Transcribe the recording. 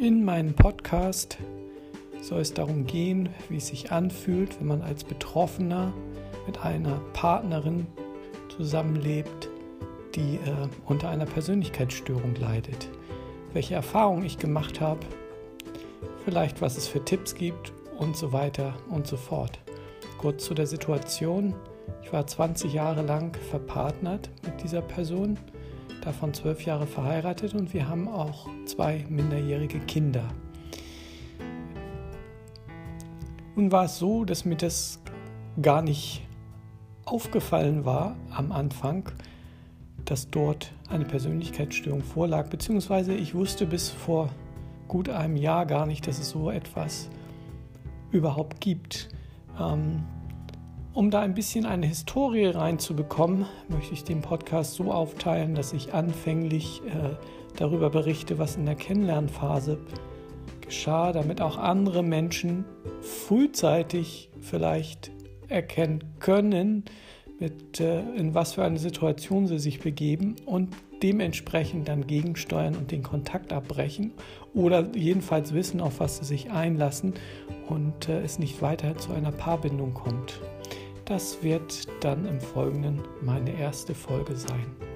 In meinem Podcast soll es darum gehen, wie es sich anfühlt, wenn man als Betroffener mit einer Partnerin zusammenlebt, die äh, unter einer Persönlichkeitsstörung leidet. Welche Erfahrungen ich gemacht habe, vielleicht was es für Tipps gibt und so weiter und so fort. Kurz zu der Situation. Ich war 20 Jahre lang verpartnert mit dieser Person, davon 12 Jahre verheiratet und wir haben auch zwei minderjährige Kinder. Nun war es so, dass mir das gar nicht aufgefallen war am Anfang, dass dort eine Persönlichkeitsstörung vorlag, beziehungsweise ich wusste bis vor gut einem Jahr gar nicht, dass es so etwas überhaupt gibt. Ähm, um da ein bisschen eine Historie reinzubekommen, möchte ich den Podcast so aufteilen, dass ich anfänglich äh, darüber berichte, was in der Kennenlernphase geschah, damit auch andere Menschen frühzeitig vielleicht erkennen können, mit, äh, in was für eine Situation sie sich begeben und dementsprechend dann gegensteuern und den Kontakt abbrechen oder jedenfalls wissen, auf was sie sich einlassen und äh, es nicht weiter zu einer Paarbindung kommt. Das wird dann im Folgenden meine erste Folge sein.